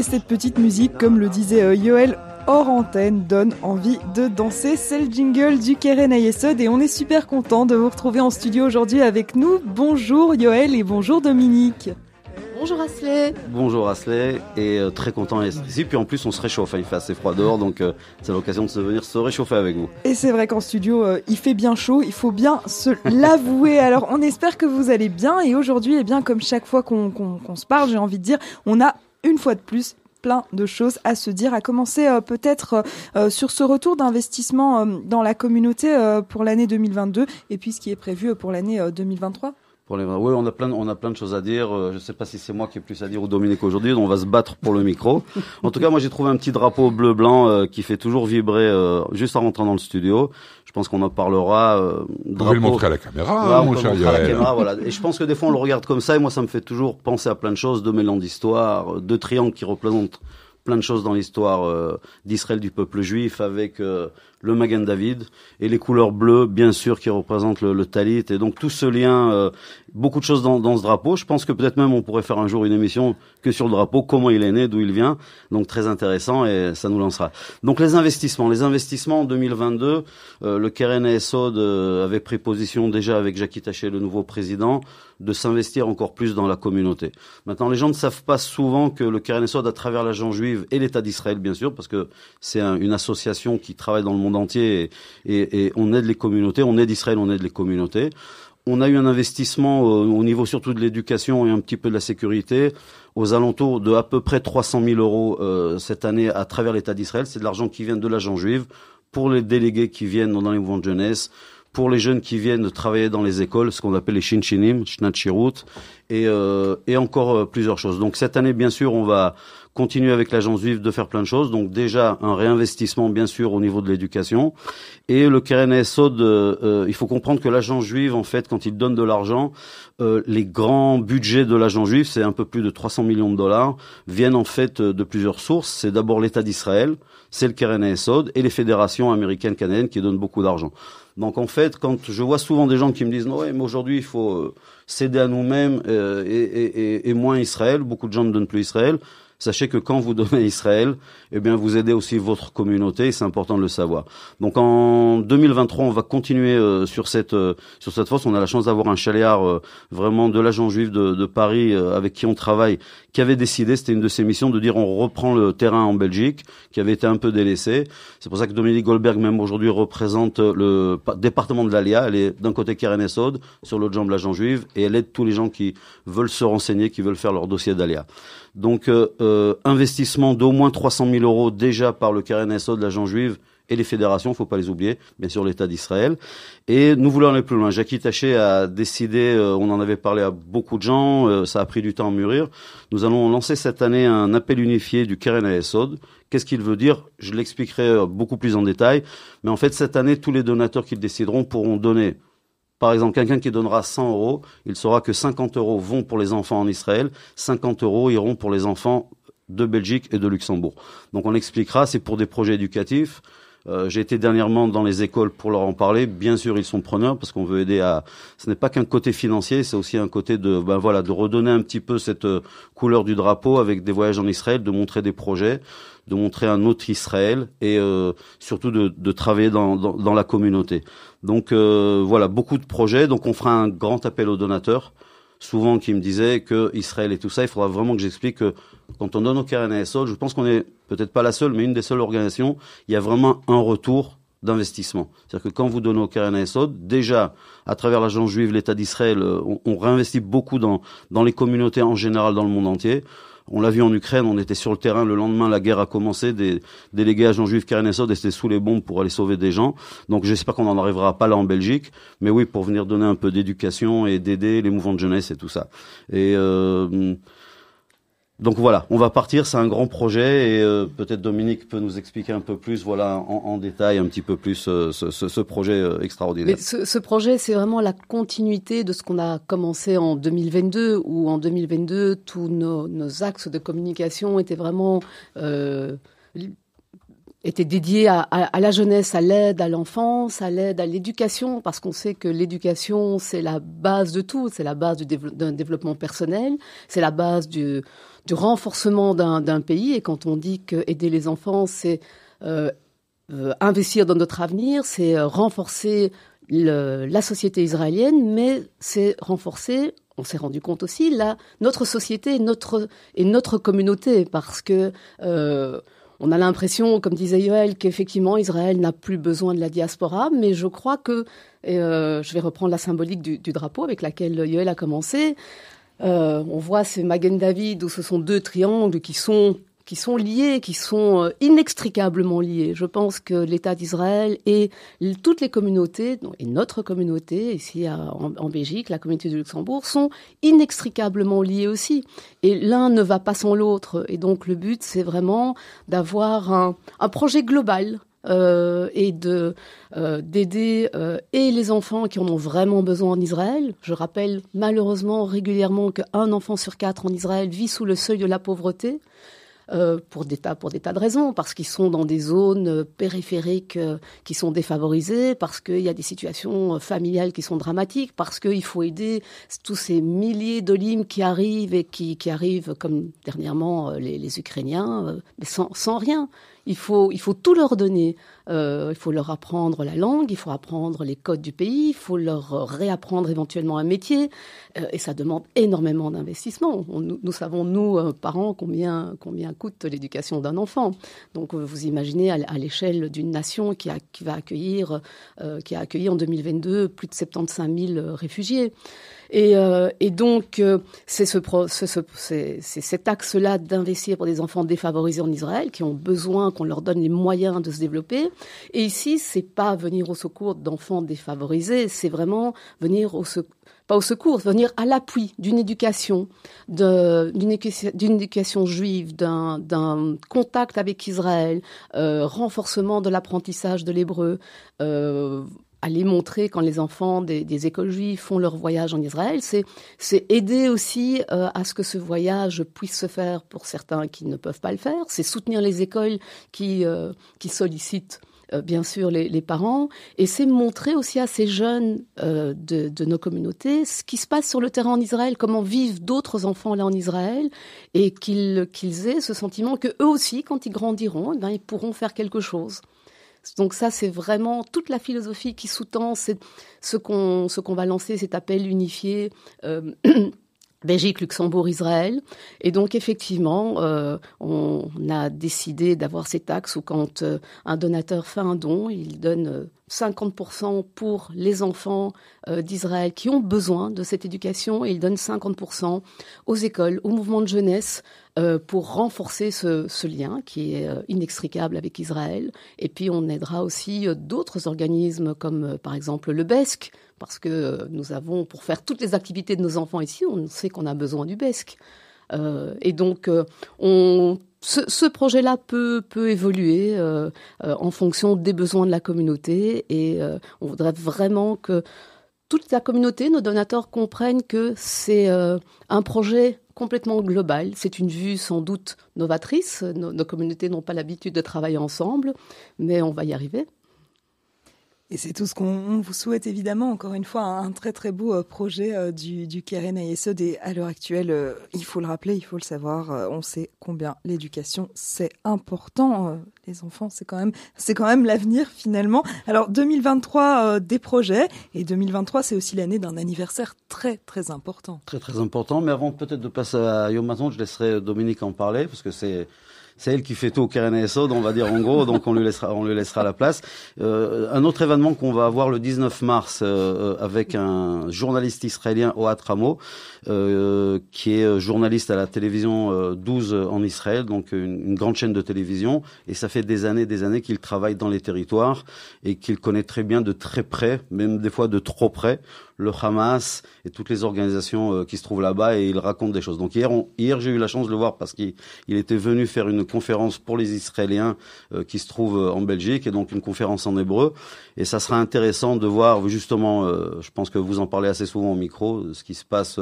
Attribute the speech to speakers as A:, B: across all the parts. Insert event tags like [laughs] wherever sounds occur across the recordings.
A: Et cette petite musique, comme le disait Yoel hors antenne, donne envie de danser. C'est le jingle du Keren Ayesod et on est super content de vous retrouver en studio aujourd'hui avec nous. Bonjour Yoel et bonjour Dominique.
B: Bonjour Asley.
C: Bonjour Asley et euh, très content d'être ici. Puis en plus on se réchauffe, hein. il fait assez froid dehors donc euh, c'est l'occasion de se venir se réchauffer avec vous.
A: Et c'est vrai qu'en studio euh, il fait bien chaud, il faut bien se [laughs] l'avouer. Alors on espère que vous allez bien et aujourd'hui, eh bien comme chaque fois qu'on se parle, j'ai envie de dire, on a une fois de plus plein de choses à se dire, à commencer peut-être sur ce retour d'investissement dans la communauté pour l'année 2022 et puis ce qui est prévu pour l'année 2023.
C: Oui, on a plein, on a plein de choses à dire. Euh, je ne sais pas si c'est moi qui ai plus à dire ou Dominique aujourd'hui. On va se battre pour le micro. [laughs] En tout cas, moi j'ai trouvé un petit drapeau bleu blanc euh, qui fait toujours vibrer euh, juste en rentrant dans le studio. Je pense qu'on en parlera.
D: Euh, Vous pouvez le montrer à la caméra, mon cher
C: voilà. [laughs] Et je pense que des fois on le regarde comme ça et moi ça me fait toujours penser à plein de choses, de mélange d'histoire, de triangles qui représentent plein de choses dans l'histoire d'Israël du peuple juif avec le Magen David et les couleurs bleues, bien sûr, qui représentent le, le talit. Et donc tout ce lien, euh, beaucoup de choses dans, dans, ce drapeau. Je pense que peut-être même on pourrait faire un jour une émission que sur le drapeau, comment il est né, d'où il vient. Donc très intéressant et ça nous lancera. Donc les investissements, les investissements en 2022, euh, le Keren euh, avait pris position déjà avec Jackie Taché, le nouveau président, de s'investir encore plus dans la communauté. Maintenant, les gens ne savent pas souvent que le Keren Esod, à travers l'agent juive et l'État d'Israël, bien sûr, parce que c'est une association qui travaille dans le monde entier et, on aide les communautés, on aide Israël, on aide les communautés. On a eu un investissement euh, au niveau surtout de l'éducation et un petit peu de la sécurité aux alentours de à peu près 300 000 euros euh, cette année à travers l'État d'Israël. C'est de l'argent qui vient de l'agent juive pour les délégués qui viennent dans les mouvements de jeunesse, pour les jeunes qui viennent travailler dans les écoles, ce qu'on appelle les shinchinim, shnat et, euh, et encore plusieurs choses. Donc cette année, bien sûr, on va continuer avec l'agence juive de faire plein de choses. Donc déjà un réinvestissement bien sûr au niveau de l'éducation et le Keren Esod. Euh, euh, il faut comprendre que l'agence juive en fait quand il donne de l'argent, euh, les grands budgets de l'agence juive, c'est un peu plus de 300 millions de dollars, viennent en fait de plusieurs sources. C'est d'abord l'État d'Israël, c'est le Keren Esod et les fédérations américaines canadiennes qui donnent beaucoup d'argent. Donc en fait, quand je vois souvent des gens qui me disent ouais, mais aujourd'hui il faut céder à nous-mêmes et, et, et, moins Israël, beaucoup de gens ne donnent plus Israël. Sachez que quand vous donnez Israël, eh bien, vous aidez aussi votre communauté c'est important de le savoir. Donc, en 2023, on va continuer euh, sur cette euh, sur cette force. On a la chance d'avoir un chaléard euh, vraiment de l'agent juif de, de Paris avec qui on travaille, qui avait décidé, c'était une de ses missions, de dire on reprend le terrain en Belgique, qui avait été un peu délaissé. C'est pour ça que Dominique Goldberg, même aujourd'hui, représente le département de l'Alia. Elle est d'un côté Keren Esod, sur l'autre jambe l'agent juif, et elle aide tous les gens qui veulent se renseigner, qui veulent faire leur dossier d'Alia. Donc, euh, euh, investissement d'au moins 300 000 euros déjà par le KRNSO de l'agent juive et les fédérations, faut pas les oublier, bien sûr l'État d'Israël. Et nous voulons aller plus loin. Jackie Taché a décidé, euh, on en avait parlé à beaucoup de gens, ça a pris du temps à mûrir. Nous allons lancer cette année un appel unifié du Keren Esod. Qu'est-ce qu'il veut dire? Je l'expliquerai beaucoup plus en détail. Mais en fait, cette année, tous les donateurs qui le décideront pourront donner par exemple, quelqu'un qui donnera 100 euros, il saura que 50 euros vont pour les enfants en Israël, 50 euros iront pour les enfants de Belgique et de Luxembourg. Donc on expliquera, c'est pour des projets éducatifs. Euh, j'ai été dernièrement dans les écoles pour leur en parler. Bien sûr, ils sont preneurs parce qu'on veut aider à. Ce n'est pas qu'un côté financier, c'est aussi un côté de, ben voilà, de redonner un petit peu cette euh, couleur du drapeau avec des voyages en Israël, de montrer des projets, de montrer un autre Israël et euh, surtout de, travailler dans, dans, la communauté. Donc voilà, beaucoup de projets. Donc on fera un grand appel aux donateurs, souvent qui me disaient que Israël et tout ça, il faudra vraiment que j'explique que quand on donne au Karen Sol, je pense qu'on est peut-être pas la seule, mais une des seules organisations, il y a vraiment un retour d'investissement. C'est-à-dire que quand vous donnez au Karen Esod, déjà, à travers l'agence juive, l'État d'Israël, on, on, réinvestit beaucoup dans, dans les communautés en général dans le monde entier. On l'a vu en Ukraine, on était sur le terrain le lendemain, la guerre a commencé, des délégués agents juifs Karenesod étaient sous les bombes pour aller sauver des gens. Donc j'espère qu'on n'en arrivera pas là en Belgique, mais oui, pour venir donner un peu d'éducation et d'aider les mouvements de jeunesse et tout ça. Et euh, donc voilà, on va partir, c'est un grand projet et euh, peut-être Dominique peut nous expliquer un peu plus, voilà, en, détail un petit peu plus euh, ce, projet euh, extraordinaire.
B: Ce, projet, c'est vraiment la continuité de ce qu'on a commencé en 2022, où en 2022, tous nos, axes de communication étaient vraiment était dédié à, la jeunesse, à l'aide à l'enfance, à l'aide à l'éducation, parce qu'on sait que l'éducation, c'est la base de tout, c'est la base d'un développement personnel, c'est la base du, du renforcement d'un pays. Et quand on dit que aider les enfants, c'est euh, euh, investir dans notre avenir, c'est euh, renforcer la société israélienne, mais c'est renforcer on s'est rendu compte aussi notre société notre et notre communauté. Parce que on a l'impression, comme disait Yoel, qu'effectivement Israël n'a plus besoin de la diaspora, mais je crois que, euh, je vais reprendre la symbolique du, drapeau avec laquelle Yoel a commencé, euh, on voit ces Magen David où ce sont deux triangles qui sont qui sont liés, qui sont euh, inextricablement liés. Je pense que l'État d'Israël et toutes les communautés, et notre communauté ici en, Belgique, la communauté du Luxembourg, sont inextricablement liés aussi. Et l'un ne va pas sans l'autre. Et donc le but, c'est vraiment d'avoir un, un projet global euh, et de euh, d'aider euh, et les enfants qui en ont vraiment besoin en Israël. Je rappelle malheureusement régulièrement qu'un enfant sur quatre en Israël vit sous le seuil de la pauvreté. Pour des tas pour des tas de raisons, parce qu'ils sont dans des zones périphériques qui sont défavorisées, parce qu'il y a des situations familiales qui sont dramatiques, parce qu'il faut aider tous ces milliers d'olimes qui arrivent et qui, arrivent comme dernièrement les, les Ukrainiens, mais sans, sans rien. Il faut, il faut tout leur donner. Euh, il faut leur apprendre la langue, il faut apprendre les codes du pays, il faut leur réapprendre éventuellement un métier. Euh, et ça demande énormément d'investissement. Nous, savons, nous, euh, parents, combien, combien coûte l'éducation d'un enfant. Donc vous imaginez à, l'échelle d'une nation qui, a, qui va accueillir, qui a accueilli en 2022 plus de 75 000 réfugiés. Et, euh, donc, euh, c'est ce, ce, cet axe-là d'investir pour des enfants défavorisés en Israël qui ont besoin qu'on leur donne les moyens de se développer. Et ici, c'est pas venir au secours d'enfants défavorisés, c'est vraiment venir au secours pas au secours, venir à l'appui d'une éducation, d'une éducation juive, d'un contact avec Israël, euh, renforcement de l'apprentissage de l'hébreu, euh, aller montrer quand les enfants des, écoles juives font leur voyage en Israël, c'est aider aussi euh, à ce que ce voyage puisse se faire pour certains qui ne peuvent pas le faire. C'est soutenir les écoles qui euh, qui sollicitent euh, bien sûr les, les, parents, et c'est montrer aussi à ces jeunes de, de, nos communautés ce qui se passe sur le terrain en Israël, comment vivent d'autres enfants là en Israël, et qu'ils qu'ils aient ce sentiment que eux aussi, quand ils grandiront, eh ben, ils pourront faire quelque chose. Donc ça, c'est vraiment toute la philosophie qui sous-tend ce qu'on ce qu'on va lancer, cet appel unifié. Euh, [clears throat] Belgique, Luxembourg, Israël. Et donc effectivement, euh, on a décidé d'avoir ces taxes où quand euh, un donateur fait un don, il donne 50% pour les enfants d'Israël qui ont besoin de cette éducation et il donne 50% aux écoles, aux mouvements de jeunesse euh, pour renforcer ce, ce, lien qui est euh, inextricable avec Israël. Et puis on aidera aussi euh, d'autres organismes comme par exemple le BESC, parce que nous avons, pour faire toutes les activités de nos enfants ici, on sait qu'on a besoin du BESC. Et donc on, ce, projet-là peut, peut évoluer en fonction des besoins de la communauté et on voudrait vraiment que toute la communauté, nos donateurs comprennent que c'est un projet complètement global. C'est une vue sans doute novatrice. nos communautés n'ont pas l'habitude de travailler ensemble, mais on va y arriver.
A: Et c'est tout ce qu'on vous souhaite évidemment. Encore une fois, un très très beau euh, projet euh, du, du Keren Ayesod. Et à l'heure actuelle, euh, il faut le rappeler, il faut le savoir, on sait combien l'éducation c'est important. Les enfants, c'est quand même c'est quand même l'avenir finalement. Alors 2023 des projets et 2023 c'est aussi l'année d'un anniversaire très très important.
C: Très très important. Mais avant peut-être de passer à Yom Maton, je laisserai Dominique en parler parce que c'est c'est elle qui fait tout au Keren on va dire en gros, donc on lui laissera, on lui laissera la place. Euh, un autre événement qu'on va avoir le 19 mars euh, avec un journaliste israélien, Oat Ramo, euh, qui est journaliste à la télévision 12 en Israël, donc une, une, grande chaîne de télévision, et ça fait des années, des années qu'il travaille dans les territoires et qu'il connaît très bien de très près, même des fois de trop près, le Hamas et toutes les organisations euh, qui se trouvent là-bas et il raconte des choses. Donc hier, hier j'ai eu la chance de le voir parce qu'il était venu faire une conférence pour les Israéliens euh, qui se trouvent euh, en Belgique et donc une conférence en hébreu. Et ça sera intéressant de voir justement, je pense que vous en parlez assez souvent au micro, ce qui se passe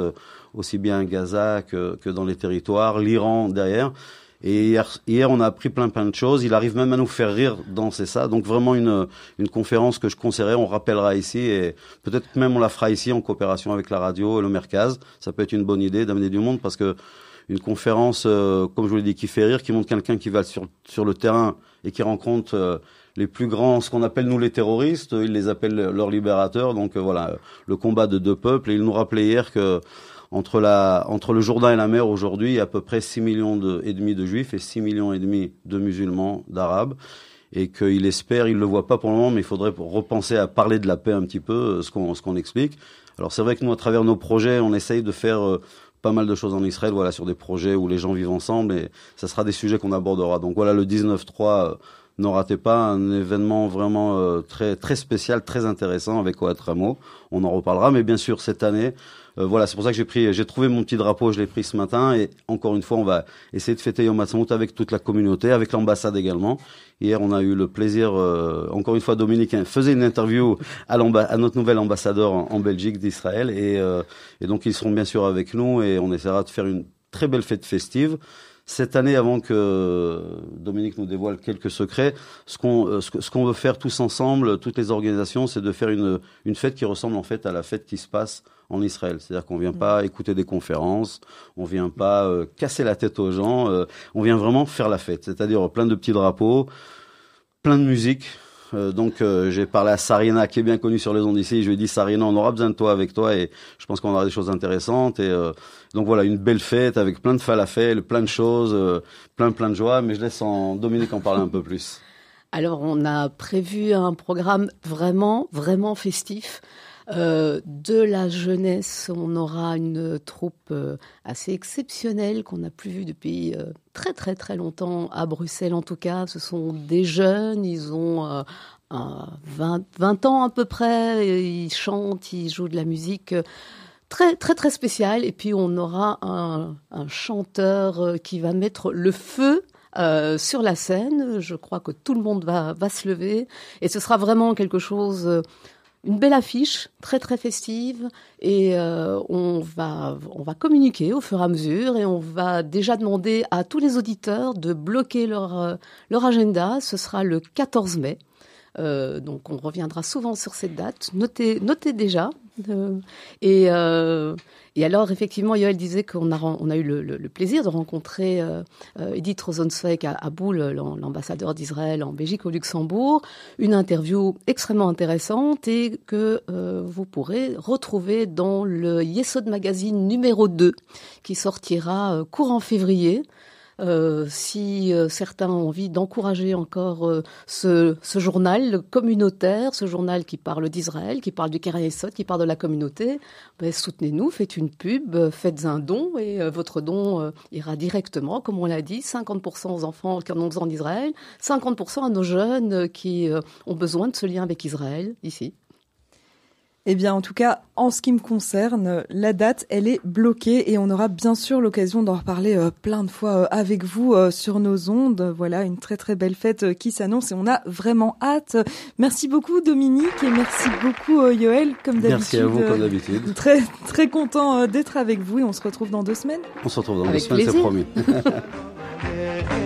C: aussi bien à Gaza que, que dans les territoires, l'Iran derrière. Et hier, hier, on a appris plein plein de choses. Il arrive même à nous faire rire dans c'est ça. Donc vraiment une une conférence que je conseillerais. On rappellera ici et peut-être même on la fera ici en coopération avec la radio et le Mercaz. Ça peut être une bonne idée d'amener du monde parce que une conférence, euh, comme je vous l'ai dit, qui fait rire, qui montre quelqu'un qui va sur sur le terrain et qui rencontre euh, les plus grands, ce qu'on appelle nous les terroristes. Ils les appellent leurs libérateurs. Donc euh, voilà, le combat de deux peuples. Et il nous rappelait hier que entre, la, entre le Jourdain et la mer aujourd'hui, il y a à peu près 6 millions de, et demi de juifs et 6 millions et demi de musulmans, d'arabes, et qu'il espère, il le voit pas pour le moment, mais il faudrait repenser à parler de la paix un petit peu, euh, ce qu'on ce qu'on explique. Alors c'est vrai que nous, à travers nos projets, on essaye de faire euh, pas mal de choses en Israël, voilà, sur des projets où les gens vivent ensemble, et ça sera des sujets qu'on abordera. Donc voilà, le 19-3, ne ratez pas un événement vraiment euh, très très spécial, très intéressant avec Oat Ramo. On en reparlera, mais bien sûr cette année, euh, voilà, c'est pour ça que j'ai pris, j'ai trouvé mon petit drapeau, je l'ai pris ce matin, et encore une fois, on va essayer de fêter Yom Ha'atzmaut avec toute la communauté, avec l'ambassade également. Hier, on a eu le plaisir, euh, encore une fois, Dominique hein, faisait une interview à, à notre nouvel ambassadeur en, Belgique d'Israël, et, et donc ils seront bien sûr avec nous, et on essaiera de faire une très belle fête festive cette année, avant que Dominique nous dévoile quelques secrets, ce qu'on euh, ce qu'on veut faire tous ensemble, toutes les organisations, c'est de faire une une fête qui ressemble en fait à la fête qui se passe en Israël. C'est-à-dire qu'on vient pas écouter des conférences, on vient pas euh, casser la tête aux gens, euh, on vient vraiment faire la fête. C'est-à-dire plein de petits drapeaux, plein de musique, euh, donc euh, j'ai parlé à Sarina qui est bien connue sur les ondes ici. Je lui ai dit Sarina, on aura besoin de toi avec toi et je pense qu'on aura des choses intéressantes. Et euh, donc voilà, une belle fête avec plein de falafel, plein de choses, plein plein de joie. Mais je laisse en Dominique en parler un peu plus.
B: Alors on a prévu un programme vraiment vraiment festif. Euh, de la jeunesse, on aura une troupe euh, assez exceptionnelle qu'on n'a plus vue depuis euh, très très très longtemps à Bruxelles en tout cas. Ce sont des jeunes, ils ont 20, 20, ans à peu près, ils chantent, ils jouent de la musique très très très spéciale. Et puis on aura un, chanteur qui va mettre le feu sur la scène. Je crois que tout le monde va se lever et ce sera vraiment quelque chose une belle affiche, très très festive, et euh, on va on va communiquer au fur et à mesure, et on va déjà demander à tous les auditeurs de bloquer leur euh, leur agenda. Ce sera le 14 mai. Euh, donc on reviendra souvent sur cette date. Notez, notez déjà. et, et alors, effectivement, Yoel disait qu'on a, on a eu le, plaisir de rencontrer euh, euh, Edith Rosenzweig à, à Boule, l'ambassadeur d'Israël en Belgique au Luxembourg. Une interview extrêmement intéressante et que euh, vous pourrez retrouver dans le Yesod Magazine numéro 2 qui sortira courant février. Euh, si euh, certains ont envie d'encourager encore euh, ce, journal communautaire, ce journal qui parle d'Israël, qui parle du Sot, qui parle de la communauté, ben, soutenez-nous, faites une pub, faites un don et votre don ira directement, comme on l'a dit, 50% aux enfants qui en ont besoin d'Israël, 50% à nos jeunes qui ont besoin de ce lien avec Israël ici.
A: Eh bien, en tout cas, en ce qui me concerne, la date, elle est bloquée et on aura bien sûr l'occasion d'en reparler euh, plein de fois euh, avec vous euh, sur nos ondes. Voilà, une très très belle fête qui s'annonce et on a vraiment hâte. Merci beaucoup Dominique et merci beaucoup Yoël, comme d'habitude.
C: Merci à vous comme d'habitude.
A: Très très content d'être avec vous et on se retrouve dans deux semaines.
C: On se retrouve dans deux semaines, c'est promis. [laughs]